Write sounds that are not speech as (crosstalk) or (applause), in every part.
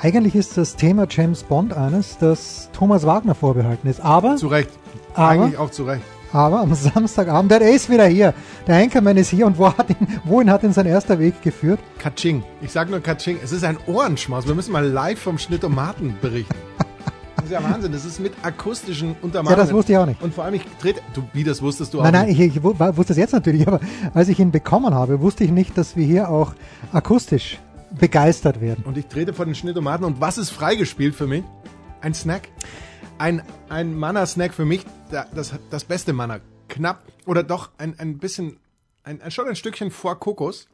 Eigentlich ist das Thema James Bond eines, das Thomas Wagner vorbehalten ist. Aber, Zu Recht. Aber- Eigentlich auch zu Recht. aber am (laughs) Samstagabend, der ist wieder hier. Der Anchorman ist hier und wo hat ihn, wohin hat ihn sein erster Weg geführt? Katsching. Ich sag nur Katsching. Es ist ein Ohrenschmaus. Wir müssen mal live vom Schnittomaten berichten. (laughs) Das ist ja Wahnsinn. Das ist mit akustischen Ja, Untermalungen. das wusste ich auch nicht. Und vor allem, ich trete. Du, wie, das wusstest du auch Nein, nein, nicht. ich, ich wu- wusste es jetzt natürlich, aber als ich ihn bekommen habe, wusste ich nicht, dass wir hier auch akustisch begeistert werden. Und ich trete vor den Schnittomaten. Und was ist freigespielt für mich? Ein Snack. Ein, ein Manna-Snack für mich. da- Das, das beste Manna. Knapp. Oder doch ein, ein bisschen. Ein, ein, schon ein Stückchen vor Kokos.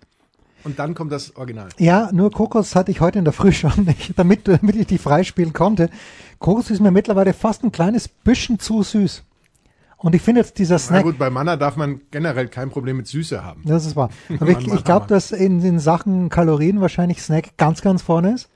Und dann kommt das Original. Ja, nur Kokos hatte ich heute in der Früh (laughs) schon nicht, damit, damit ich die freispielen konnte. Kokos ist mir mittlerweile fast ein kleines bisschen zu süß. Und ich finde jetzt dieser Na Snack, gut, bei Manna darf man generell kein Problem mit Süße haben. das ist wahr. (laughs) Aber ich, ich glaube, dass in den Sachen Kalorien wahrscheinlich Snack ganz, ganz vorne ist.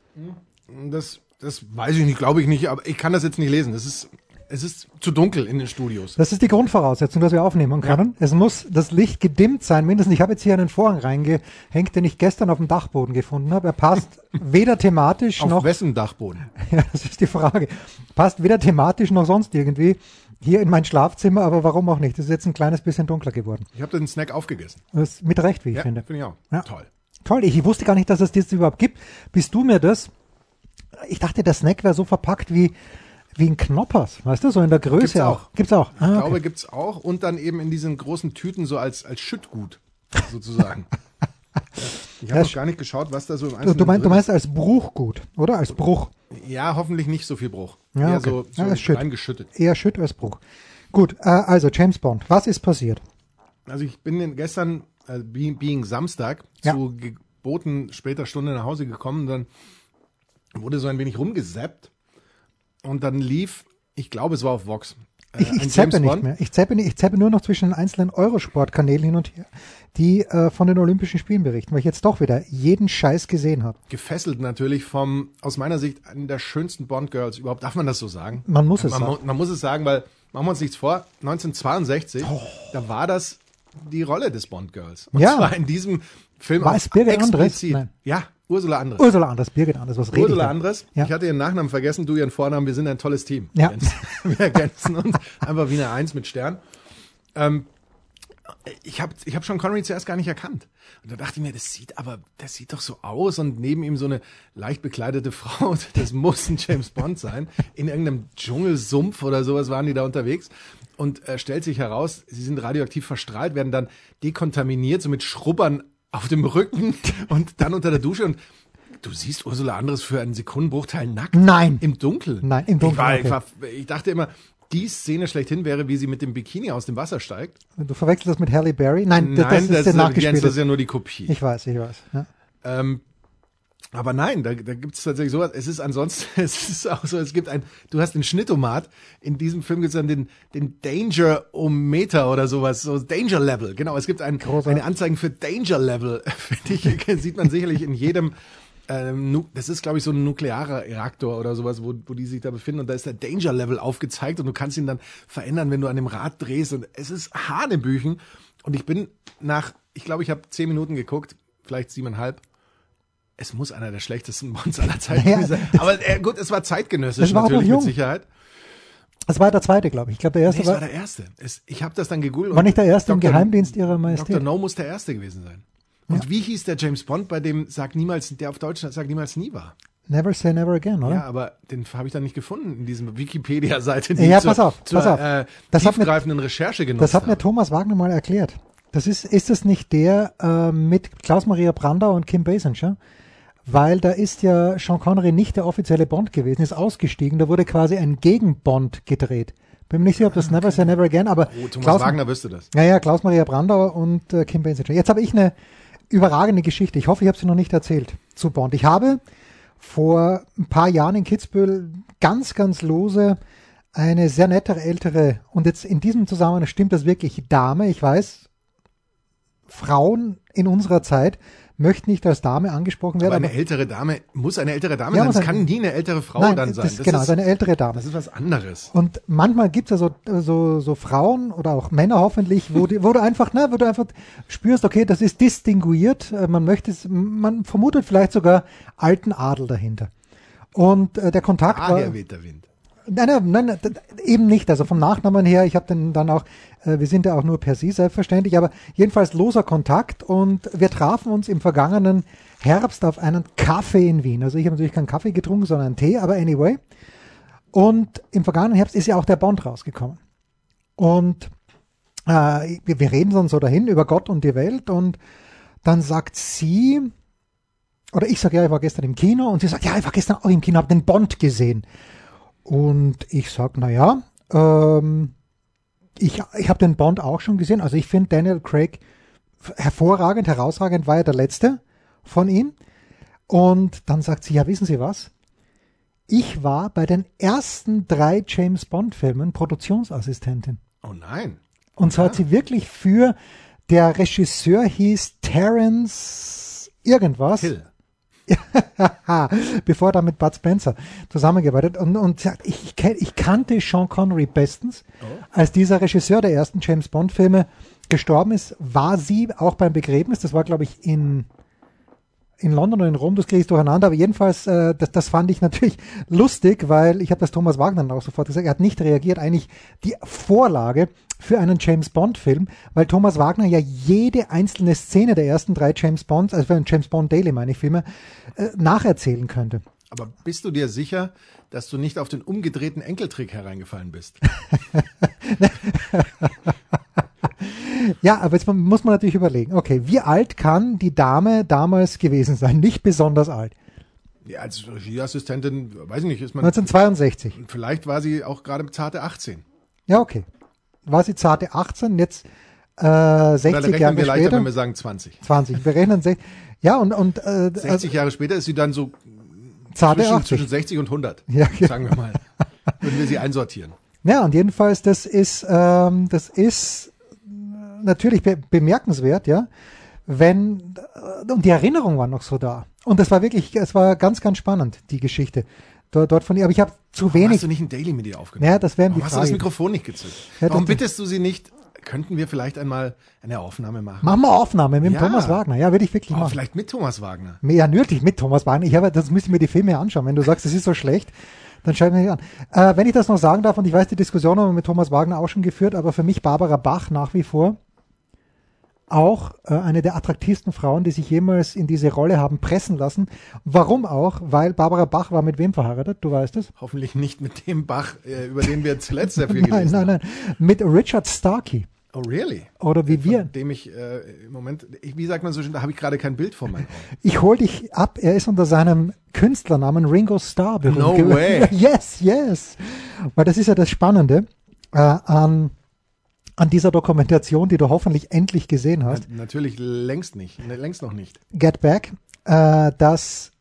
Das, das weiß ich nicht, glaube ich nicht, aber ich kann das jetzt nicht lesen. Das ist, es ist zu dunkel in den Studios. Das ist die Grundvoraussetzung, dass wir aufnehmen können. Es muss das Licht gedimmt sein, mindestens. Ich habe jetzt hier einen Vorhang reingehängt, den ich gestern auf dem Dachboden gefunden habe. Er passt (laughs) weder thematisch Auf noch wessen Dachboden? (laughs) Ja, das ist die Frage. Passt weder thematisch noch sonst irgendwie hier in mein Schlafzimmer, aber warum auch nicht? Es ist jetzt ein kleines bisschen dunkler geworden. Ich habe den Snack aufgegessen. Das mit Recht, wie ich Ja, finde. finde ich auch. Ja. Toll. Toll, ich wusste gar nicht, dass es das überhaupt gibt. Bis du mir das, ich dachte, der Snack wäre so verpackt wie, wie ein Knoppers, weißt du, so in der Größe Gibt's auch. auch. Gibt's auch. Ich Ah, glaube, okay. gibt's auch. Und dann eben in diesen großen Tüten so als, als Schüttgut, sozusagen. Ja. (laughs) Ich habe noch gar nicht geschaut, was da so im Du, Einzelnen du, meinst, du meinst als Bruchgut, oder? Als Bruch. Ja, hoffentlich nicht so viel Bruch. Ja, Eher okay. so, so Ja, Schütt. reingeschüttet. Eher Schütt als Bruch. Gut, äh, also James Bond, was ist passiert? Also ich bin in- gestern, äh, being, being Samstag, Ja. zu geboten später Stunde nach Hause gekommen. Dann wurde so ein wenig rumgesappt. Und dann lief, ich glaube, es war auf Vox. Äh, Ich, ich zappe nicht mehr. Ich zappe, ich zappe nur noch zwischen den einzelnen Eurosport-Kanälen hin und her, die äh, von den Olympischen Spielen berichten, weil ich jetzt doch wieder jeden Scheiß gesehen habe. Gefesselt natürlich vom, aus meiner Sicht, einen der schönsten Bond-Girls überhaupt. Darf man das so sagen? Man muss es man, sagen. Man muss es sagen, weil, machen wir uns nichts vor, 1962, Oh. da war das die Rolle des Bond-Girls. Und Ja. zwar in diesem Film War es Birgit Andres? explizit. Nein. Ja, Ursula Andres. Ursula Anders, Birgit Anders, was rede ich Ursula da? Andres. Ja. Ich hatte ihren Nachnamen vergessen, du ihren Vornamen. Wir sind ein tolles Team. Ja. Wir ergänzen (laughs) uns einfach wie eine Eins mit Stern. Ähm, ich habe ich hab Sean Connery zuerst gar nicht erkannt. Und da dachte ich mir, das sieht aber, das sieht doch so aus. Und neben ihm so eine leicht bekleidete (laughs) Frau, das muss ein James Bond sein. In irgendeinem Dschungelsumpf oder sowas waren die da unterwegs. Und äh, stellt sich heraus, sie sind radioaktiv verstrahlt, werden dann dekontaminiert, so mit Schrubbern auf dem Rücken und dann unter der Dusche. Und du siehst Ursula Andres für einen Sekundenbruchteil nackt. Nein. Im Dunkeln. Nein, im Dunkeln, Ich, war, okay. ich, war, ich dachte immer, die Szene schlechthin wäre, wie sie mit dem Bikini aus dem Wasser steigt. Du verwechselst das mit Halle Berry? Nein, das, Nein, das ist der Jens, nachgespielte. das ist ja nur die Kopie. Ich weiß, ich weiß. Ja. Ähm, aber nein, da, da gibt es tatsächlich sowas. Es ist ansonsten, (laughs) es ist auch so, es gibt ein, du hast den Schnittomat. In diesem Film gibt es dann den, den Danger-O-Meter oder sowas, so Danger Level. Genau, es gibt ein, eine Anzeige für Danger Level. (laughs) Finde ich, (laughs) sieht man sicherlich in jedem, ähm, das ist, glaube ich, so ein nuklearer Reaktor oder sowas, wo, wo die sich da befinden. Und da ist der Danger Level aufgezeigt und du kannst ihn dann verändern, wenn du an dem Rad drehst. Und es ist Hanebüchen. Und ich bin nach, ich glaube, ich habe zehn Minuten geguckt, vielleicht siebeneinhalb. Es muss einer der schlechtesten (laughs) Bonds aller Zeiten Ja, sein. Aber äh, gut, es war zeitgenössisch Es war natürlich mit. Sicherheit. Das war der zweite, glaube ich. Ich glaube, der erste Nee, es war war, der erste. Es, ich habe das dann gegoogelt. war nicht der erste im Dr. Geheimdienst ihrer Dr. Majestät. No muss der erste gewesen sein. Und wie hieß der James Bond, bei dem Sag niemals, der auf Deutsch Sag niemals nie war? Never say never again, oder? Ja, aber den habe ich dann nicht gefunden in diesem Wikipedia-Seite, die Ja, ich zur, pass auf, zur pass auf. Äh, Das hat mir- Recherche genutzt Das hat mir. Thomas Wagner mal erklärt. Das ist, ist es nicht der äh, mit Klaus-Maria Brandau und Kim Basinger? Weil da ist ja Sean Connery nicht der offizielle Bond gewesen, ist ausgestiegen. Da wurde quasi ein Gegenbond gedreht. Bin mir nicht sicher, ob das Never Say Never Again, aber Oh, Thomas Klaus, Wagner wüsste das. ja, ja, Klaus-Maria Brandauer und äh, Kim Basinger. Jetzt habe ich eine überragende Geschichte. Ich hoffe, ich habe sie noch nicht erzählt zu Bond. Ich habe vor ein paar Jahren in Kitzbühel ganz, ganz lose eine sehr nettere ältere, und jetzt in diesem Zusammenhang stimmt das wirklich, Dame, ich weiß, Frauen in unserer Zeit möchten nicht als Dame angesprochen werden. Aber eine ältere Dame muss eine ältere Dame Ja, sein. Es kann nie eine ältere Frau Nein, dann sein. Das, genau, ist, eine ältere Dame. das ist was anderes. Und manchmal gibt es ja so, so, so Frauen oder auch Männer hoffentlich, wo, die, wo du einfach, ne, wo du einfach spürst, okay, das ist distinguiert, äh, man möchte es, man vermutet vielleicht sogar alten Adel dahinter. Und äh, der Kontakt war, Daher weht der Wind. Nein, nein, nein, eben nicht. Also vom Nachnamen her, ich habe den dann auch, wir sind ja auch nur per Sie selbstverständlich, aber jedenfalls loser Kontakt und wir trafen uns im vergangenen Herbst auf einen Kaffee in Wien. Also ich habe natürlich keinen Kaffee getrunken, sondern Tee, aber anyway. Und im vergangenen Herbst ist ja auch der Bond rausgekommen. Und äh, wir, wir reden dann so dahin über Gott und die Welt und dann sagt sie, oder ich sage, ja, ich war gestern im Kino und sie sagt, ja, ich war gestern auch im Kino, habe den Bond gesehen. Und ich sag, na ja, ähm, ich, ich habe den Bond auch schon gesehen. Also ich finde Daniel Craig hervorragend, herausragend, war ja der letzte von ihm. Und dann sagt sie, ja, wissen Sie was? Ich war bei den ersten drei James Bond Filmen Produktionsassistentin. Oh nein. Und zwar hat sie wirklich für, der Regisseur hieß Terence irgendwas. Hill. (laughs) bevor er dann mit Bud Spencer zusammengearbeitet und, und sagt, ich, ich, kannte Sean Connery bestens. Als dieser Regisseur der ersten James Bond Filme gestorben ist, war sie auch beim Begräbnis, das war glaube ich in in London oder in Rom, das kriege ich durcheinander, aber jedenfalls, äh, das, das fand ich (laughs) natürlich lustig, weil ich habe das Thomas Wagner dann auch sofort gesagt, er hat nicht reagiert, eigentlich die Vorlage für einen James Bond Film, weil Thomas Wagner ja jede einzelne Szene der ersten drei James Bonds, also für einen James Bond Daily meine ich Filme, äh, nacherzählen könnte. Aber bist du dir sicher, dass du nicht auf den umgedrehten Enkeltrick hereingefallen bist? (laughs) (laughs) (laughs) Ja, aber jetzt muss man natürlich überlegen, okay, wie alt kann die Dame damals gewesen sein? (laughs) Nicht besonders alt. Ja, als Regieassistentin, weiß ich nicht, ist man. 1962. Vielleicht war sie auch gerade zarte 18. Ja, okay. War sie zarte 18, jetzt äh, Oder 60 rechnen Jahre wir leichter, später. wenn wir sagen 20. 20. Wir rechnen 60. Ja, und, und äh, 60 also, Jahre später ist sie dann so zarte zwischen, 80. zwischen 60 und 100, Ja, ja. sagen wir mal. Würden wir sie einsortieren. (laughs) Ja, und jedenfalls, das ist, ähm, das ist natürlich be bemerkenswert, ja, wenn, und die Erinnerung war noch so da. Und das war wirklich, es war ganz, ganz spannend, die Geschichte dort, dort von ihr. Aber ich habe zu Warum wenig. hast du nicht ein Daily mit ihr aufgenommen? Ja, das wäre die Warum hast du das Frage. Mikrofon nicht gezückt? Ja, Warum bittest du sie nicht, könnten wir vielleicht einmal eine Aufnahme machen? Machen wir Aufnahme mit Ja. Thomas Wagner. Ja, würde ich wirklich Oh, machen. vielleicht mit Thomas Wagner. Ja, nötig mit Thomas Wagner. Ich habe, das müsste ich mir die Filme anschauen. Wenn du sagst, das ist so schlecht, dann schau ich mir an. Äh, wenn ich das noch sagen darf, und ich weiß, die Diskussion haben wir mit Thomas Wagner auch schon geführt, aber für mich Barbara Bach nach wie vor auch äh, eine der attraktivsten Frauen, die sich jemals in diese Rolle haben pressen lassen. Warum auch? Weil Barbara Bach war mit wem verheiratet? Du weißt es? Hoffentlich nicht mit dem Bach, äh, über den wir zuletzt sehr viel (laughs) Nein, gelesen nein, nein. Mit Richard Starkey. haben. Oh, really? Oder wie wir. Von dem ich äh, im Moment, ich, wie sagt man so schön, da habe ich gerade kein Bild vor Augen. Ich hol dich ab. Er ist unter seinem Künstlernamen Ringo Starr berühmt. No way. (laughs) Yes, yes. Weil das ist ja das Spannende äh, an, an dieser Dokumentation, die du hoffentlich endlich gesehen hast. Natürlich längst nicht, ne, längst noch nicht. Get Back, äh, dass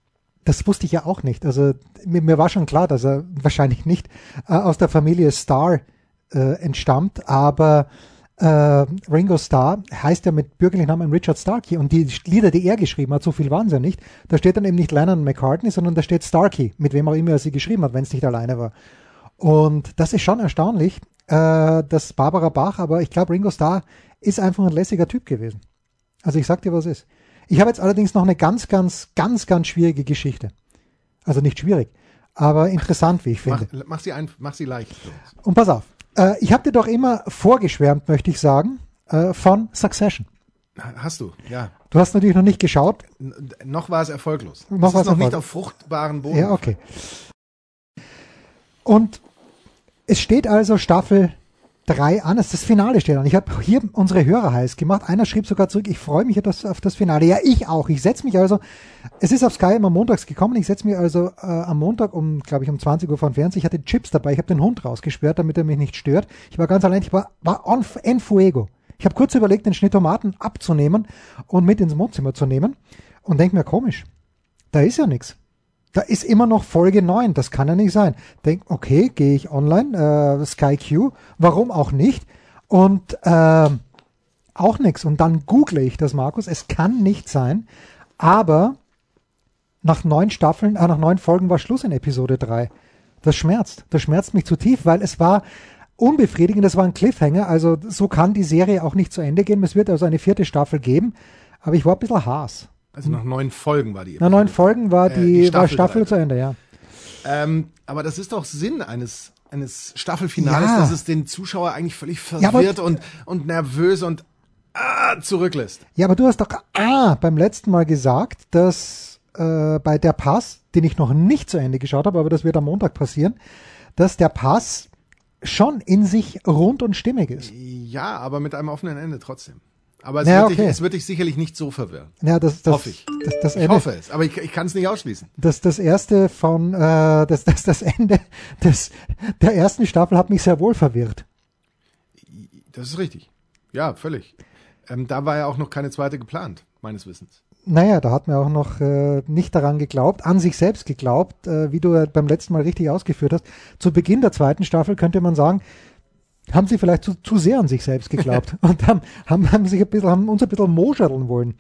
das wusste ich ja auch nicht. Also mir, mir war schon klar, dass er wahrscheinlich nicht äh, aus der Familie Starr äh, entstammt, aber äh, Ringo Starr heißt ja mit bürgerlichen Namen Richard Starkey und die Lieder, die er geschrieben hat, so viel waren es ja nicht. Da steht dann eben nicht Lennon McCartney, sondern da steht Starkey, mit wem auch immer er sie geschrieben hat, wenn es nicht alleine war. Und das ist schon erstaunlich, äh, dass Barbara Bach, aber ich glaube, Ringo Starr ist einfach ein lässiger Typ gewesen. Also ich sag dir, was ist. Ich habe jetzt allerdings noch eine ganz, ganz, ganz, ganz schwierige Geschichte. Also nicht schwierig, aber interessant, wie ich Mach, finde. mach, sie ein, mach sie leicht. Und pass auf, äh, ich habe dir doch immer vorgeschwärmt, möchte ich sagen, äh, von Succession. Hast du, ja. Du hast natürlich noch nicht geschaut. N noch war es erfolglos. Noch es war ist es noch nicht erfolglos. auf fruchtbaren Boden. Ja, okay. Und es steht also Staffel 3 an, es das Finale steht an. Ich habe hier unsere Hörer heiß gemacht. Einer schrieb sogar zurück, ich freue mich auf das Finale. Ja, ich auch. Ich setze mich also, es ist auf Sky immer montags gekommen, ich setze mich also äh, am Montag um, glaube ich, um 20 Uhr vor den Fernseher. Ich hatte Chips dabei, ich habe den Hund rausgesperrt, damit er mich nicht stört. Ich war ganz allein, ich war, war on, en fuego. Ich habe kurz überlegt, den Schnitt Tomaten abzunehmen und mit ins Wohnzimmer zu nehmen und denke mir, komisch, da ist ja nichts. Da ist immer noch Folge 9, das kann ja nicht sein. Denk, okay, gehe ich online, äh, Sky Q, warum auch nicht? Und äh, auch nichts. Und dann google ich das, Markus. Es kann nicht sein. Aber nach neun Staffeln, äh, nach neun Folgen war Schluss in Episode 3. Das schmerzt. Das schmerzt mich zu tief, weil es war unbefriedigend, das war ein Cliffhanger. Also so kann die Serie auch nicht zu Ende gehen. Es wird also eine vierte Staffel geben. Aber ich war ein bisschen Haas. Also nach neun Folgen war die. Nach neun Folgen war Äh, die, die war Staffel Staffel zu Ende, ja. Ähm, aber das ist doch Sinn eines eines Staffelfinales, Ja. dass es den Zuschauer eigentlich völlig Ja, verwirrt und und nervös und ah, zurücklässt. Ja, aber du hast doch ah, beim letzten Mal gesagt, dass äh, bei der Pass, den ich noch nicht zu Ende geschaut habe, aber das wird am Montag passieren, dass der Pass schon in sich rund und stimmig ist. Ja, aber mit einem offenen Ende trotzdem. Aber es, Ja, wird, okay. dich, es wird dich sicherlich nicht so verwirren. Ja, das, das, Hoffe ich. Das, das, Ich Ende, hoffe es, aber ich, ich kann es nicht ausschließen. das, das erste von äh, das, das, das Ende (laughs) des, der ersten Staffel hat mich sehr wohl verwirrt. Das ist richtig. Ja, völlig. Ähm, da war ja auch noch keine zweite geplant, meines Wissens. Naja, da hat man auch noch äh, nicht daran geglaubt, an sich selbst geglaubt, äh, wie du beim letzten Mal richtig ausgeführt hast. Zu Beginn der zweiten Staffel könnte man sagen, haben sie vielleicht zu, zu sehr an sich selbst geglaubt (laughs) und haben, haben, haben sich ein bisschen, haben uns ein bisschen moscheln wollen,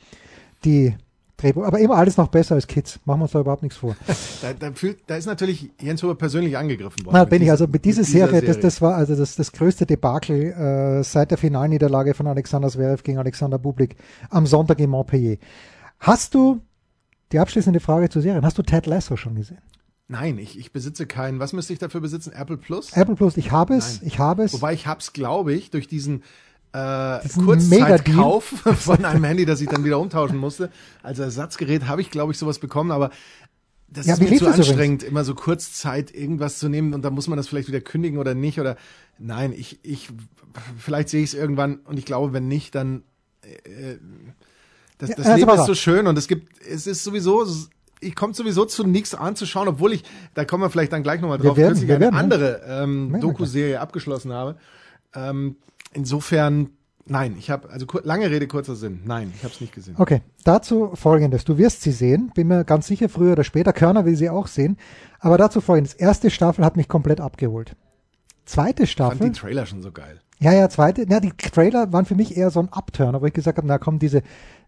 die Drehbuch. Aber immer alles noch besser als Kids. Machen wir uns da überhaupt nichts vor. (laughs) Da, da, fühlt, da ist natürlich Jens Huber persönlich angegriffen worden. Na, bin ich also mit dieser mit dieser Serie, Das, das war also das, das größte Debakel äh, seit der Finalniederlage von Alexander Zverev gegen Alexander Bublik am Sonntag in Montpellier. Hast du, die abschließende Frage zur Serie, hast du Ted Lasso schon gesehen? Nein, ich, ich besitze keinen. Was müsste ich dafür besitzen? Apple Plus? Apple Plus, ich habe es, Nein. ich habe es. Wobei ich hab's, glaube ich, durch diesen äh, Kurzzeitkauf (laughs) von einem Handy, das ich dann wieder umtauschen musste. Als Ersatzgerät habe ich, glaube ich, sowas bekommen, aber das Ja, ist mir zu das übrigens? anstrengend, immer so Kurzzeit irgendwas zu nehmen und dann muss man das vielleicht wieder kündigen oder nicht oder nein, ich, ich vielleicht sehe ich es irgendwann und ich glaube, wenn nicht, dann äh, das, Ja, das also Leben ist so schön und es gibt, es ist sowieso, ich komme sowieso zu nichts anzuschauen, obwohl ich, da kommen wir vielleicht dann gleich nochmal Wir drauf, werden- kürzlich wir eine werden, ne? andere ähm, wir Doku-Serie abgeschlossen habe. Ähm, insofern, nein, ich habe, also lange Rede, kurzer Sinn. Nein, ich habe es nicht gesehen. Okay, dazu folgendes. Du wirst sie sehen, bin mir ganz sicher, früher oder später. Körner will sie auch sehen. Aber dazu folgendes. Erste Staffel hat mich komplett abgeholt. Zweite Ich fand Staffel. die Trailer schon so geil. Ja, ja, zweite. Ja, die Trailer waren für mich eher so ein Upturn, wo ich gesagt habe, na komm, diese,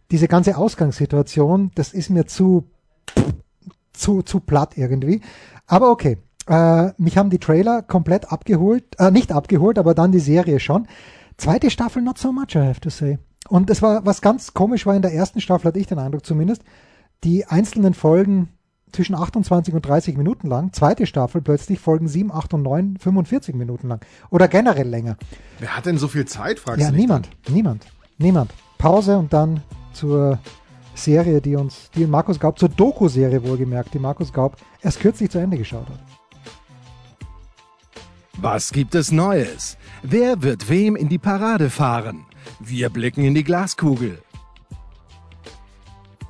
diese ganze Ausgangssituation, das ist mir zu, zu, zu platt irgendwie. Aber okay. Äh, mich haben die Trailer komplett abgeholt, äh, nicht abgeholt, aber dann die Serie schon. Zweite Staffel not so much, I have to say. Und es war, was ganz komisch war in der ersten Staffel, hatte ich den Eindruck zumindest, die einzelnen Folgen zwischen 28 und 30 Minuten lang. Zweite Staffel plötzlich Folgen 7, 8 und 9, 45 Minuten lang. Oder generell länger. Wer hat denn so viel Zeit, fragst Ja, du dich niemand, niemand, niemand. Pause und dann zur Serie, die uns, die Markus Gaub, zur Doku-Serie wohlgemerkt, die Markus Gaub erst kürzlich zu Ende geschaut hat. Was gibt es Neues? Wer wird wem in die Parade fahren? Wir blicken in die Glaskugel.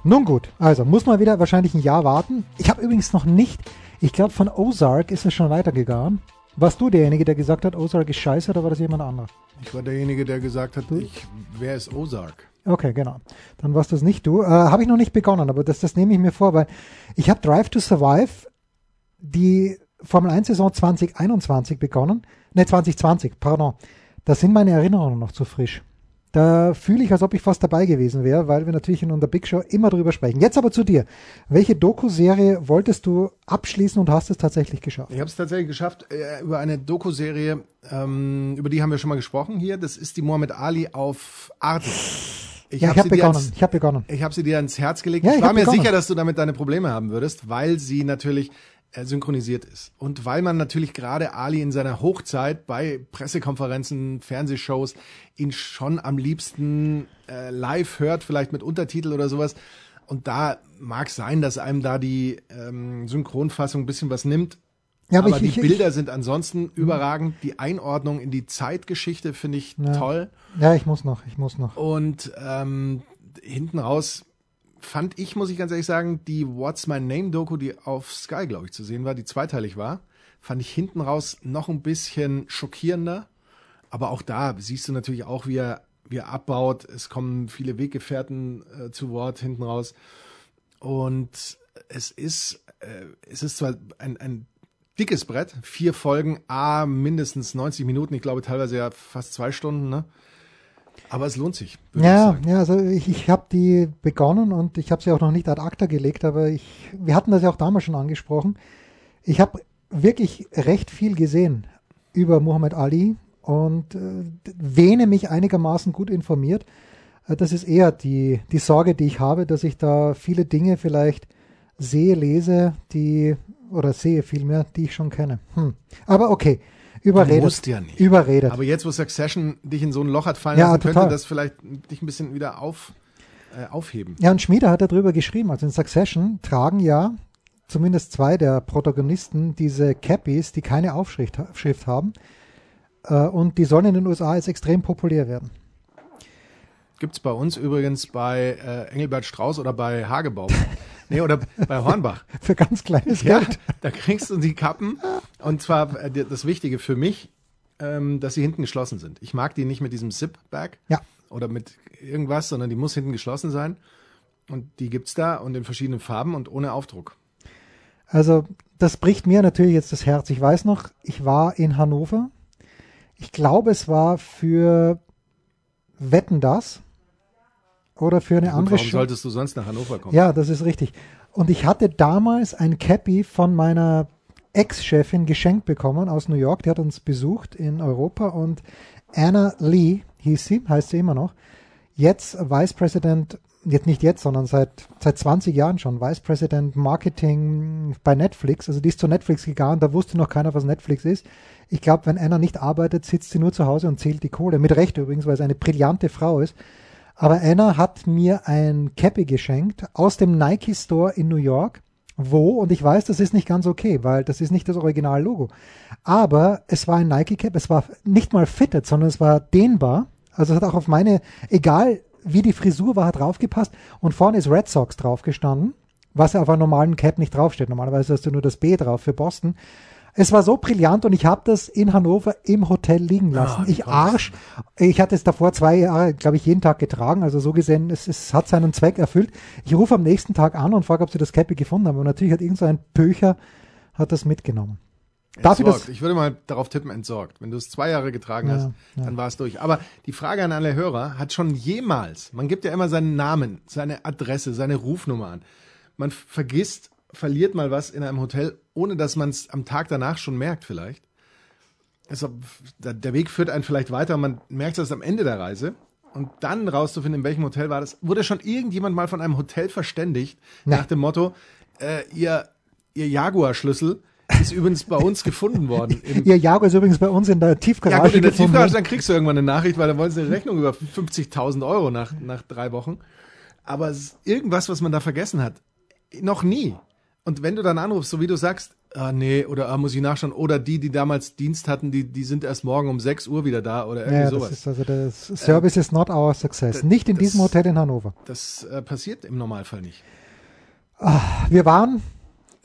Nun gut, also muss man wieder wahrscheinlich ein Jahr warten. Ich habe übrigens noch nicht, ich glaube von Ozark ist es schon weitergegangen. Warst du derjenige, der gesagt hat, Ozark ist scheiße oder war das jemand anderer? Ich war derjenige, der gesagt hat, ich, wer ist Ozark? Okay, genau. Dann warst das nicht du. Äh, Habe ich noch nicht begonnen, aber das, das nehme ich mir vor, weil ich habe Drive to Survive die Formel 1 Saison 2021 begonnen. Ne, 2020, pardon. Da sind meine Erinnerungen noch zu frisch. Da fühle ich, als ob ich fast dabei gewesen wäre, weil wir natürlich in unserer Big Show immer drüber sprechen. Jetzt aber zu dir. Welche Doku-Serie wolltest du abschließen und hast es tatsächlich geschafft? Ich habe es tatsächlich geschafft äh, über eine Doku-Serie, ähm, über die haben wir schon mal gesprochen hier. Das ist die Mohammed Ali auf Arte. Ich ja, hab habe sie dir begonnen. ans- Ich habe begonnen. Ich habe sie dir ans Herz gelegt. Ja, ich ich war hab mir begonnen. sicher, dass du damit deine Probleme haben würdest, weil sie natürlich äh, synchronisiert ist. Und weil man natürlich gerade Ali in seiner Hochzeit bei Pressekonferenzen, Fernsehshows ihn schon am liebsten äh, live hört, vielleicht mit Untertitel oder sowas. Und da mag sein, dass einem da die ähm, Synchronfassung ein bisschen was nimmt. Ja, aber ich, die ich, Bilder sind ansonsten überragend. Die Einordnung in die Zeitgeschichte finde ich Ja. toll. Ich, ja, ich muss noch, ich muss noch. Und ähm, hinten raus fand ich, muss ich ganz ehrlich sagen, die What's My Name Doku, die auf Sky, glaube ich, zu sehen war, die zweiteilig war, fand ich hinten raus noch ein bisschen schockierender. Aber auch da siehst du natürlich auch, wie er, wie er abbaut. Es kommen viele Weggefährten äh, zu Wort hinten raus. Und es ist, äh, es ist zwar ein, ein dickes Brett, vier Folgen, a mindestens 90 Minuten, ich glaube teilweise ja fast zwei Stunden, ne? Aber es lohnt sich. ich Ja, sagen. ja, also ich, ich habe die begonnen und ich habe sie auch noch nicht ad acta gelegt, aber ich, wir hatten das ja auch damals schon angesprochen. Ich habe wirklich recht viel gesehen über Muhammad Ali und äh, wähne mich einigermaßen gut informiert. Äh, das ist eher die, die Sorge, die ich habe, dass ich da viele Dinge vielleicht sehe, lese, die oder sehe vielmehr, die ich schon kenne. Hm. Aber okay, überredet. musst ja nicht. Überredet. Aber jetzt, wo Succession dich in so ein Loch hat fallen Ja, lassen, total. könnte das vielleicht dich ein bisschen wieder auf, äh, aufheben. Ja, und Schmieder hat darüber geschrieben. Also in Succession tragen ja zumindest zwei der Protagonisten diese Cappies, die keine Aufschrift Schrift haben. Äh, Und die sollen in den USA jetzt extrem populär werden. Gibt's bei uns übrigens bei äh, Engelbert Strauß oder bei Hagebaum. nee, oder bei Hornbach. (laughs) Für ganz kleines Ja, Geld. da kriegst du die Kappen. Und zwar äh, das Wichtige für mich, ähm, dass sie hinten geschlossen sind. Ich mag die nicht mit diesem Zip-Bag Ja. oder mit irgendwas, sondern die muss hinten geschlossen sein. Und die gibt's da und in verschiedenen Farben und ohne Aufdruck. Also das bricht mir natürlich jetzt das Herz. Ich weiß noch, ich war in Hannover. Ich glaube, es war für Wetten das oder für eine Gut, andere warum Show. solltest du sonst nach Hannover kommen? Ja, das ist richtig. Und ich hatte damals ein Cappy von meiner Ex-Chefin geschenkt bekommen aus New York. Die hat uns besucht in Europa und Anna Lee hieß sie, heißt sie immer noch. Jetzt Vice President, jetzt nicht jetzt, sondern seit, seit 20 Jahren schon, Vice President Marketing bei Netflix. Also die ist zu Netflix gegangen, da wusste noch keiner, was Netflix ist. Ich glaube, wenn Anna nicht arbeitet, sitzt sie nur zu Hause und zählt die Kohle. Mit Recht übrigens, weil sie eine brillante Frau ist. Aber Anna hat mir ein Cappy geschenkt aus dem Nike Store in New York, wo, und ich weiß, das ist nicht ganz okay, weil das ist nicht das Original-Logo. Aber es war ein Nike Cap, es war nicht mal fitted, sondern es war dehnbar. Also es hat auch auf meine, egal wie die Frisur war, hat draufgepasst. Und vorne ist Red Sox draufgestanden, was ja auf einem normalen Cap nicht draufsteht. Normalerweise hast du nur das B drauf für Boston. Es war so brillant und ich habe das in Hannover im Hotel liegen lassen. Ah, wie ich toll. Arsch. Ich hatte es davor zwei Jahre, glaube ich, jeden Tag getragen. Also so gesehen, es, es hat seinen Zweck erfüllt. Ich rufe am nächsten Tag an und frage, ob sie das Cappy gefunden haben. Und natürlich hat irgend so ein Pöcher hat das mitgenommen. Dafür, Entsorgt. dass, ich würde mal darauf tippen, entsorgt. Wenn du es zwei Jahre getragen Ja, hast, ja. dann war es durch. Aber die Frage an alle Hörer, hat schon jemals, man gibt ja immer seinen Namen, seine Adresse, seine Rufnummer an. Man vergisst, verliert mal was in einem Hotel, ohne dass man es am Tag danach schon merkt vielleicht. Also, der Weg führt einen vielleicht weiter, man merkt es erst am Ende der Reise. Und dann rauszufinden, in welchem Hotel war das. Wurde schon irgendjemand mal von einem Hotel verständigt, Nee. nach dem Motto, äh, ihr, ihr Jaguar-Schlüssel ist übrigens bei uns gefunden worden. (laughs) Ihr Jaguar ist übrigens bei uns in der ja Tiefgarage gut, in der Tiefgarage, dann kriegst du irgendwann eine Nachricht, weil dann wollen sie eine Rechnung über 50.000 Euro nach, nach drei Wochen. Aber es ist irgendwas, was man da vergessen hat. Noch nie. Und wenn du dann anrufst, so wie du sagst, ah nee, oder ah, muss ich nachschauen, oder die, die damals Dienst hatten, die, die sind erst morgen um 6 Uhr wieder da oder irgendwie Ja, sowas. das ist also das Service is not our success. Nicht in das- diesem Hotel in Hannover. das äh, passiert im Normalfall nicht. Wir waren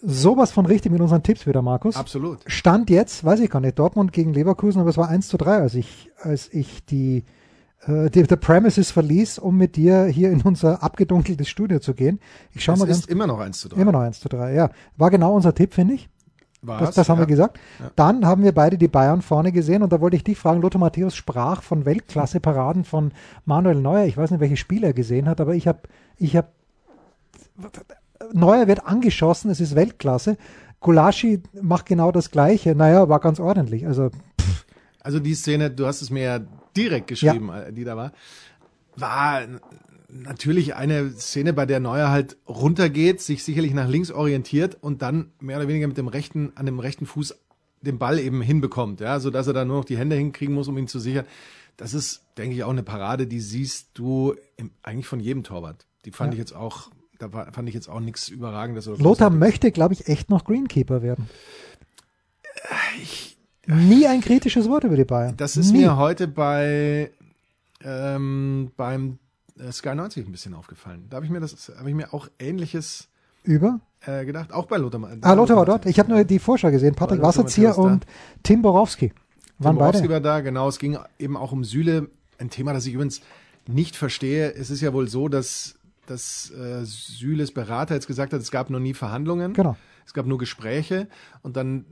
sowas von richtig mit unseren Tipps wieder, Markus. Absolut. Stand jetzt, weiß ich gar nicht, Dortmund gegen Leverkusen, aber es war 1 zu 3, als ich, als ich die, äh, die, die Premises verließ, um mit dir hier in unser abgedunkeltes Studio zu gehen. Ich schau Es mal ganz ist immer noch 1 zu 3. immer noch 1 zu 3, ja. War genau unser Tipp, finde ich. War's? Das, das haben ja. wir gesagt. Ja. Dann haben wir beide die Bayern vorne gesehen und da wollte ich dich fragen, Lothar Matthäus sprach von Weltklasse-Paraden von Manuel Neuer. Ich weiß nicht, welche Spiele er gesehen hat, aber ich habe, ich habe, Neuer wird angeschossen, es ist Weltklasse. Gulaschi macht genau das Gleiche. Naja, war ganz ordentlich. Also, Also die Szene, du hast es mir ja direkt geschrieben, äh, die da war, war natürlich eine Szene, bei der Neuer halt runtergeht, sich sicherlich nach links orientiert und dann mehr oder weniger mit dem rechten, an dem rechten Fuß den Ball eben hinbekommt, ja, so dass er da nur noch die Hände hinkriegen muss, um ihn zu sichern. Das ist, denke ich, auch eine Parade, die siehst du im, eigentlich von jedem Torwart. Die fand Ja. ich jetzt auch, da war, fand ich jetzt auch nichts Überragendes. Oder Lothar möchte, glaube ich, echt noch Greenkeeper werden. Nie ein kritisches Wort über die Bayern. Das ist Nie. mir heute bei ähm, beim äh, Sky 90 ein bisschen aufgefallen. Da habe ich mir das habe ich mir auch ähnliches Über? äh, gedacht, auch bei Lothar. Ah, Lothar war dort. Ich habe nur die Vorschau gesehen. Patrick Lothar da? und Tim Borowski waren Borowski beide. war da, genau. Es ging eben auch um Süle, ein Thema, das ich übrigens nicht verstehe. Es ist ja wohl so, dass dass äh, Süles Berater jetzt gesagt hat, es gab noch nie Verhandlungen. Genau. Es gab nur Gespräche und dann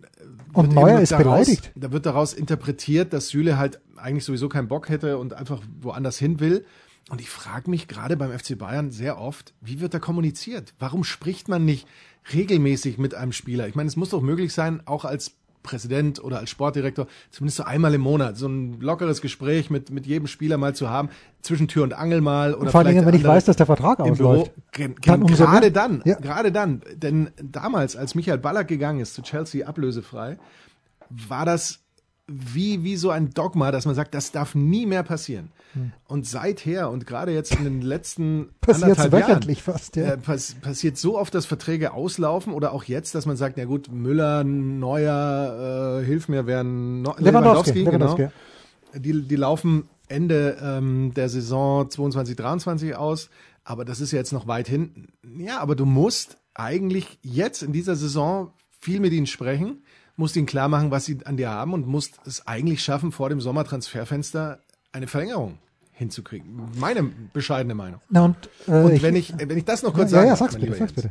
Und wird Neuer ist beleidigt. Da wird daraus interpretiert, dass Süle halt eigentlich sowieso keinen Bock hätte und einfach woanders hin will. Und ich frage mich gerade beim FC Bayern sehr oft, wie wird da kommuniziert? Warum spricht man nicht regelmäßig mit einem Spieler? Ich meine, es muss doch möglich sein, auch als Präsident oder als Sportdirektor, zumindest so einmal im Monat, so ein lockeres Gespräch mit, mit jedem Spieler mal zu haben, zwischen Tür und Angel mal oder Vor allem, wenn ich weiß, dass der Vertrag Büro. ausläuft. Gen- Dann Gerade dann, Ja. gerade dann, denn damals, als Michael Ballack gegangen ist zu Chelsea ablösefrei, war das wie, wie so ein Dogma, dass man sagt, das darf nie mehr passieren. Und seither und gerade jetzt in den letzten Passiert anderthalb wöchentlich Jahren, fast, ja. äh, pass, passiert so oft, dass Verträge auslaufen oder auch jetzt, dass man sagt, na gut, Müller, Neuer, äh, hilf mir, wer no Lewandowski, Lewandowski, genau. Lewandowski. Die, die laufen Ende ähm, der Saison 22, 23 aus, aber das ist ja jetzt noch weit hinten. Ja, aber du musst eigentlich jetzt in dieser Saison viel mit ihnen sprechen, musst ihnen klar machen, was sie an dir haben und musst es eigentlich schaffen, vor dem Sommertransferfenster eine Verlängerung hinzukriegen. Meine bescheidene Meinung. Na und, äh, Und wenn ich, wenn ich das noch kurz ja, sagen ja, darf, sag's bitte, sag's bitte.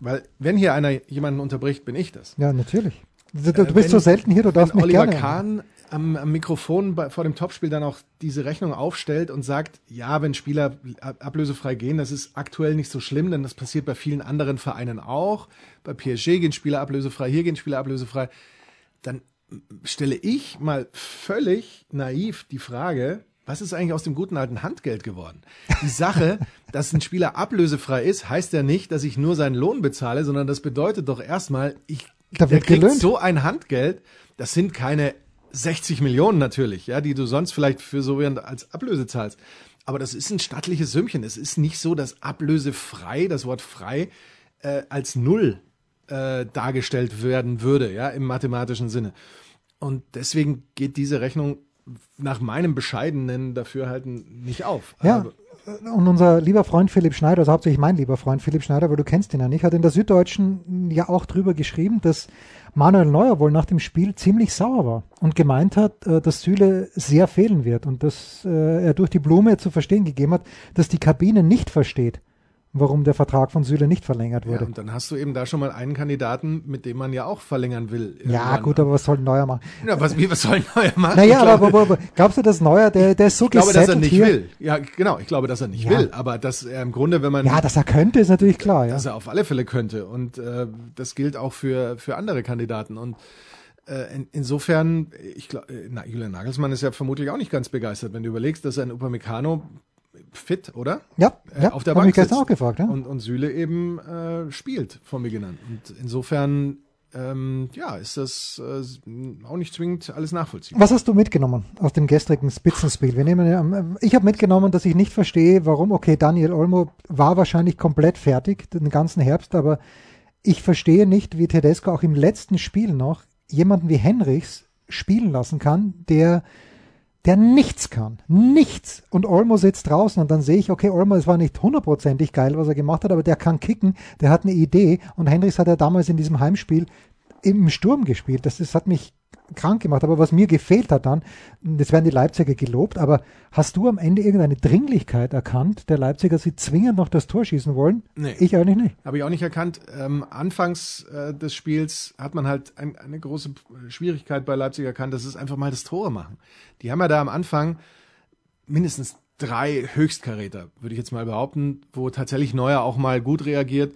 Weil wenn hier einer jemanden unterbricht, bin ich das. Ja, natürlich. Du, du Äh, bist wenn- so selten hier, du darfst mich Oliver gerne. Kahn am, am Mikrofon bei, vor dem Topspiel dann auch diese Rechnung aufstellt und sagt, ja, wenn Spieler ab- ablösefrei gehen, das ist aktuell nicht so schlimm, denn das passiert bei vielen anderen Vereinen auch. Bei PSG gehen Spieler ablösefrei, hier gehen Spieler ablösefrei. Dann stelle ich mal völlig naiv die Frage, was ist eigentlich aus dem guten alten Handgeld geworden? Die Sache, (laughs) dass ein Spieler ablösefrei ist, heißt ja nicht, dass ich nur seinen Lohn bezahle, sondern das bedeutet doch erstmal, ich Da der kriegt gelöhnt. so ein Handgeld, das sind keine 60 Millionen natürlich, ja, die du sonst vielleicht für so während als Ablöse zahlst. Aber das ist ein stattliches Sümmchen. Es ist nicht so, dass ablösefrei, das Wort frei, äh, als Null äh, dargestellt werden würde, ja, im mathematischen Sinne. Und deswegen geht diese Rechnung nach meinem bescheidenen Dafürhalten nicht auf. Ja, Aber- und unser lieber Freund Philipp Schneider, also hauptsächlich mein lieber Freund Philipp Schneider, weil du kennst ihn ja nicht, hat in der Süddeutschen ja auch drüber geschrieben, dass Manuel Neuer wohl nach dem Spiel ziemlich sauer war und gemeint hat, äh, dass Süle sehr fehlen wird und dass äh, er durch die Blume zu verstehen gegeben hat, dass die Kabine nicht versteht, warum der Vertrag von Süle nicht verlängert ja, wurde. und dann hast du eben da schon mal einen Kandidaten, mit dem man ja auch verlängern will. Ja, gut, aber was soll Neuer machen? Ja, was, wie, was soll Neuer machen? Naja, glaube- aber, aber, aber glaubst du, dass Neuer, der, der ist so Ich glaube, dass er nicht hier? will. Ja, genau. Ich glaube, dass er nicht Ja. will. Aber dass er im Grunde, wenn man, Ja, dass er könnte, ist natürlich klar. Ja. dass er auf alle Fälle könnte. Und äh, das gilt auch für für andere Kandidaten. Und äh, in, insofern, ich glaube, na, Julian Nagelsmann ist ja vermutlich auch nicht ganz begeistert, wenn du überlegst, dass er ein Upamecano fit, oder? Ja, Äh, ja, auf der Bank mich gestern sitzt. auch gefragt. Ja. Und, und Süle eben äh, spielt, von Beginn an. Und insofern, ähm, ja, ist das äh, auch nicht zwingend alles nachvollziehbar. Was hast du mitgenommen aus dem gestrigen Spitzenspiel? Wir nehmen am- ich habe mitgenommen, dass ich nicht verstehe, warum, okay, Daniel Olmo war wahrscheinlich komplett fertig den ganzen Herbst, aber ich verstehe nicht, wie Tedesco auch im letzten Spiel noch jemanden wie Henrichs spielen lassen kann, der der nichts kann. Nichts. Und Olmo sitzt draußen und dann sehe ich, okay, Olmo, es war nicht hundertprozentig geil, was er gemacht hat, aber der kann kicken, der hat eine Idee und Henrichs hat ja damals in diesem Heimspiel im Sturm gespielt. Das, das hat mich krank gemacht. Aber was mir gefehlt hat dann, das werden die Leipziger gelobt, aber hast du am Ende irgendeine Dringlichkeit erkannt, der Leipziger, sie zwingend noch das Tor schießen wollen? Nee. Ich eigentlich nicht. Habe ich auch nicht erkannt. Ähm, anfangs äh, des Spiels hat man halt ein, eine große Schwierigkeit bei Leipzig erkannt, das ist einfach mal das Tore machen. Die haben ja da am Anfang mindestens drei Höchstkaräter, würde ich jetzt mal behaupten, wo tatsächlich Neuer auch mal gut reagiert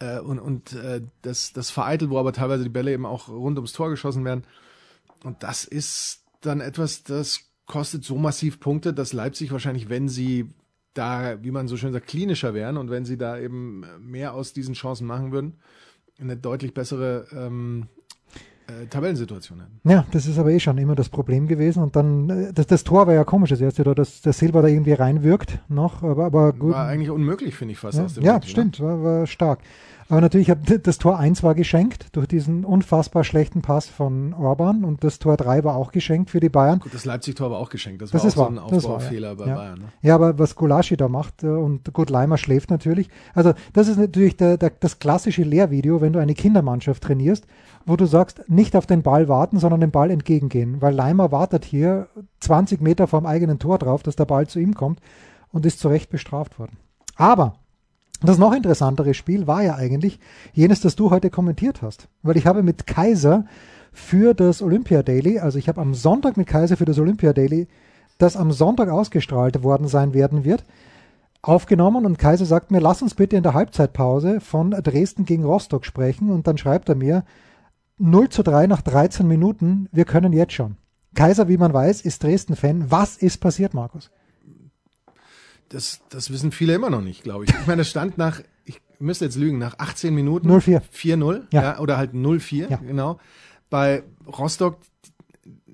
äh, und, und äh, das, das vereitelt, wo aber teilweise die Bälle eben auch rund ums Tor geschossen werden. Und das ist dann etwas, das kostet so massiv Punkte, dass Leipzig wahrscheinlich, wenn sie da, wie man so schön sagt, klinischer wären und wenn sie da eben mehr aus diesen Chancen machen würden, eine deutlich bessere ähm, äh, Tabellensituation hätten. Ja, das ist aber eh schon immer das Problem gewesen. Und dann, äh, das, das Tor war ja komisch, das erste Tor, dass der Silber da irgendwie reinwirkt noch, aber, aber gut. War eigentlich unmöglich, finde ich fast Ja, aus dem ja Winkel, stimmt, war, war stark. Aber natürlich, hab, (laughs) das Tor 1 war geschenkt durch diesen unfassbar schlechten Pass von Orban und das Tor 3 war auch geschenkt für die Bayern. Gut, das Leipzig-Tor war auch geschenkt. Das, Das war ist auch so wahr, ein das war, Aufbaufehler ja. bei Ja. Bayern. Ne? Ja, aber was Gulaschi da macht äh, und gut, Leimer schläft natürlich. Also das ist natürlich der, der, das klassische Lehrvideo, wenn du eine Kindermannschaft trainierst, wo du sagst, nicht auf den Ball warten, sondern dem Ball entgegengehen. Weil Leimer wartet hier 20 Meter vom eigenen Tor drauf, dass der Ball zu ihm kommt und ist zu Recht bestraft worden. Aber das noch interessantere Spiel war ja eigentlich jenes, das du heute kommentiert hast. Weil ich habe mit Kaiser für das Olympia Daily, also ich habe am Sonntag mit Kaiser für das Olympia Daily, das am Sonntag ausgestrahlt worden sein werden wird, aufgenommen und Kaiser sagt mir, lass uns bitte in der Halbzeitpause von Dresden gegen Rostock sprechen und dann schreibt er mir 0 zu 3 nach 13 Minuten, wir können jetzt schon. Kaiser, wie man weiß, ist Dresden-Fan. Was ist passiert, Markus? Das, das wissen viele immer noch nicht, glaube ich. Ich meine, es stand nach, ich müsste jetzt lügen, nach 18 Minuten 0-4. 4-0, Ja. ja. oder halt 0-4, Ja. genau. Bei Rostock,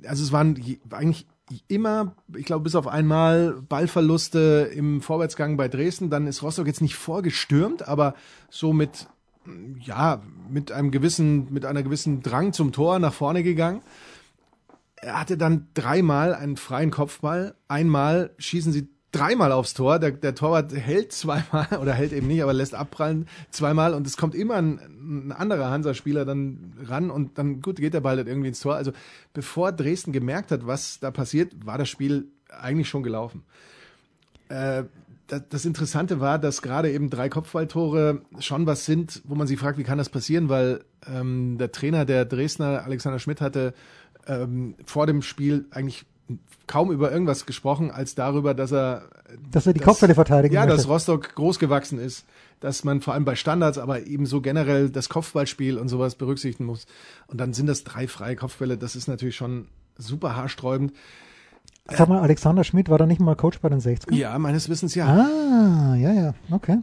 also es waren eigentlich immer, ich glaube, bis auf einmal Ballverluste im Vorwärtsgang bei Dresden. Dann ist Rostock jetzt nicht vorgestürmt, aber so mit, ja, mit einem gewissen, mit einer gewissen Drang zum Tor nach vorne gegangen. Er hatte dann dreimal einen freien Kopfball. Einmal schießen sie dreimal aufs Tor. Der, der Torwart hält zweimal (laughs) oder hält eben nicht, aber lässt abprallen zweimal und es kommt immer ein, ein anderer Hansa-Spieler dann ran und dann, gut, geht der Ball dann irgendwie ins Tor. Also bevor Dresden gemerkt hat, was da passiert, war das Spiel eigentlich schon gelaufen. Äh, das, Interessante war, dass gerade eben drei Kopfballtore schon was sind, wo man sich fragt, wie kann das passieren, weil ähm, der Trainer der Dresdner, Alexander Schmidt, hatte ähm, vor dem Spiel eigentlich kaum über irgendwas gesprochen, als darüber, dass er Dass er die das- Kopfbälle verteidigen Ja, möchte. dass Rostock groß gewachsen ist, dass man vor allem bei Standards, aber eben so generell das Kopfballspiel und sowas berücksichtigen muss. Und dann sind das drei freie Kopfbälle. Das ist natürlich schon super haarsträubend. Sag mal, Alexander Schmidt war da nicht mal Coach bei den 60 Ja, meines Wissens ja. Ah, ja, ja, okay.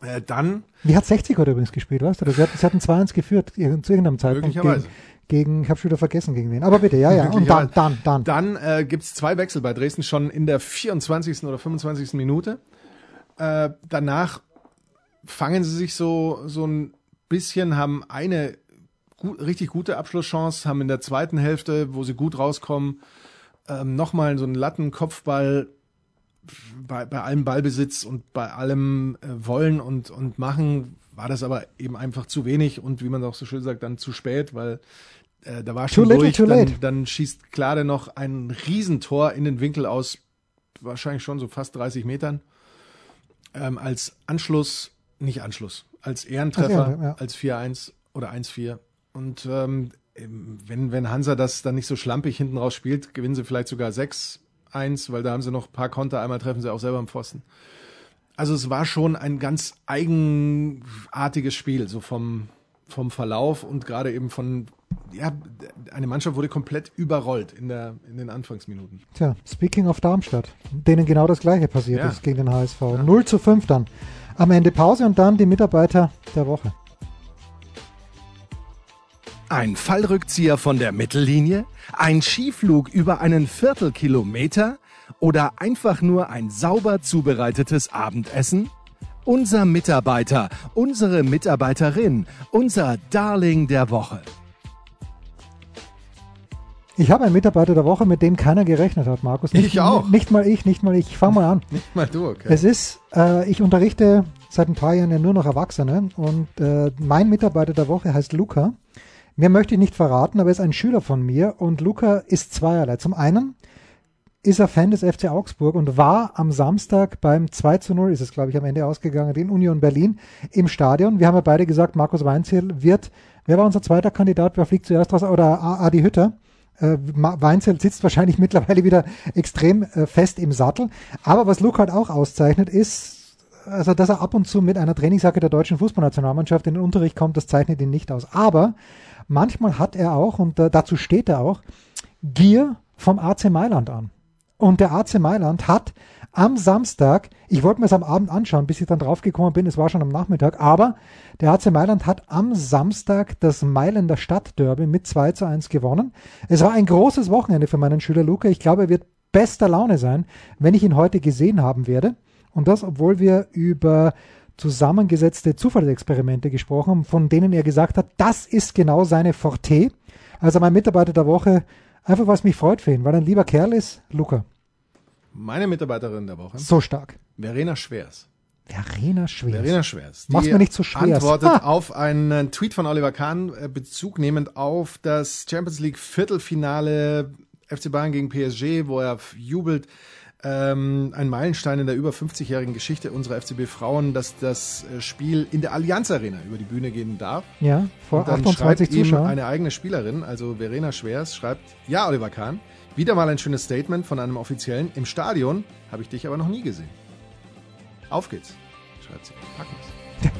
Äh, dann Wie hat 60 heute übrigens gespielt, weißt du? Sie hatten, sie hatten 2-1 geführt, zu irgendeinem Zeitpunkt. Möglicherweise. Gegen, gegen ich habe schon wieder vergessen, gegen wen. Aber bitte, ja, ja. (laughs) Und dann, dann, dann. Dann äh, gibt's zwei Wechsel bei Dresden schon in der 24. oder 25. Minute. Äh, danach fangen sie sich so, so ein bisschen, haben eine gut, richtig gute Abschlusschance, haben in der zweiten Hälfte, wo sie gut rauskommen, ähm, nochmal so einen Lattenkopfball bei, bei allem Ballbesitz und bei allem äh, Wollen und, und Machen war das aber eben einfach zu wenig und wie man auch so schön sagt, dann zu spät, weil äh, da war schon Too little, durch. too dann, dann schießt Klade noch ein Riesentor in den Winkel aus wahrscheinlich schon so fast 30 Metern. Ähm, als Anschluss, nicht Anschluss, als Ehrentreffer, Als Ehrentreffer, ja. als 4-1 oder 1-4. Und ähm, wenn, wenn Hansa das dann nicht so schlampig hinten raus spielt, gewinnen sie vielleicht sogar 6-1, weil da haben sie noch ein paar Konter, einmal treffen sie auch selber am Pfosten. Also es war schon ein ganz eigenartiges Spiel, so vom, vom Verlauf und gerade eben von, ja, eine Mannschaft wurde komplett überrollt in, der, in den Anfangsminuten. Tja, speaking of Darmstadt, denen genau das gleiche passiert Ja. ist gegen den HSV. 0 zu 5 dann. Am Ende Pause und dann die Mitarbeiter der Woche. Ein Fallrückzieher von der Mittellinie? Ein Skiflug über einen Viertelkilometer? Oder einfach nur ein sauber zubereitetes Abendessen? Unser Mitarbeiter, unsere Mitarbeiterin, unser Darling der Woche. Ich habe einen Mitarbeiter der Woche, mit dem keiner gerechnet hat, Markus. Nicht, Ich auch. Nicht mal ich, nicht mal ich. Fange mal an. Nicht mal du, okay. Es ist, äh, ich unterrichte seit ein paar Jahren ja nur noch Erwachsene und äh, mein Mitarbeiter der Woche heißt Luca. Mehr möchte ich nicht verraten, aber er ist ein Schüler von mir und Luca ist zweierlei. Zum einen ist er Fan des FC Augsburg und war am Samstag beim 2 zu 0, ist es glaube ich am Ende ausgegangen, in Union Berlin im Stadion. Wir haben ja beide gesagt, Markus Weinzel wird, wer war unser zweiter Kandidat, wer fliegt zuerst raus, oder Adi Hütter. Äh, Weinzel sitzt wahrscheinlich (laughs) mittlerweile wieder extrem äh, fest im Sattel. Aber was Luca halt auch auszeichnet, ist, also dass er ab und zu mit einer Trainingsjacke der deutschen Fußballnationalmannschaft in den Unterricht kommt, das zeichnet ihn nicht aus. Aber manchmal hat er auch, und äh, dazu steht er auch, Gier vom AC Mailand an. Und der AC Mailand hat am Samstag, ich wollte mir es am Abend anschauen, bis ich dann draufgekommen bin, es war schon am Nachmittag, aber der AC Mailand hat am Samstag das Mailänder Stadtderby mit 2 zu 1 gewonnen. Es war ein großes Wochenende für meinen Schüler Luca. Ich glaube, er wird bester Laune sein, wenn ich ihn heute gesehen haben werde. Und das, obwohl wir über zusammengesetzte Zufallsexperimente gesprochen haben, von denen er gesagt hat, das ist genau seine Forte. Also mein Mitarbeiter der Woche, einfach was mich freut für ihn, weil er ein lieber Kerl ist, Luca. Meine Mitarbeiterin der Woche, So stark. Verena Schwers. Verena Schwers. Verena Schwers. Mach's die mir nicht zu schwer. Antwortet Ah. auf einen Tweet von Oliver Kahn, äh, Bezug nehmend auf das Champions League Viertelfinale FC Bayern gegen PSG, wo er jubelt. Ähm, ein Meilenstein in der über 50-jährigen Geschichte unserer FCB Frauen, dass das äh, Spiel in der Allianz Arena über die Bühne gehen darf. Ja, vor Und dann 28 schreibt ihm Zuschauern. eine eigene Spielerin, also Verena Schwers, schreibt, ja, Oliver Kahn, wieder mal ein schönes Statement von einem Offiziellen. Im Stadion habe ich dich aber noch nie gesehen. Auf geht's, schreibt sie. Packen wir's.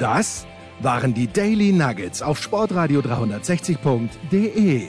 Das waren die Daily Nuggets auf Sportradio 360.de.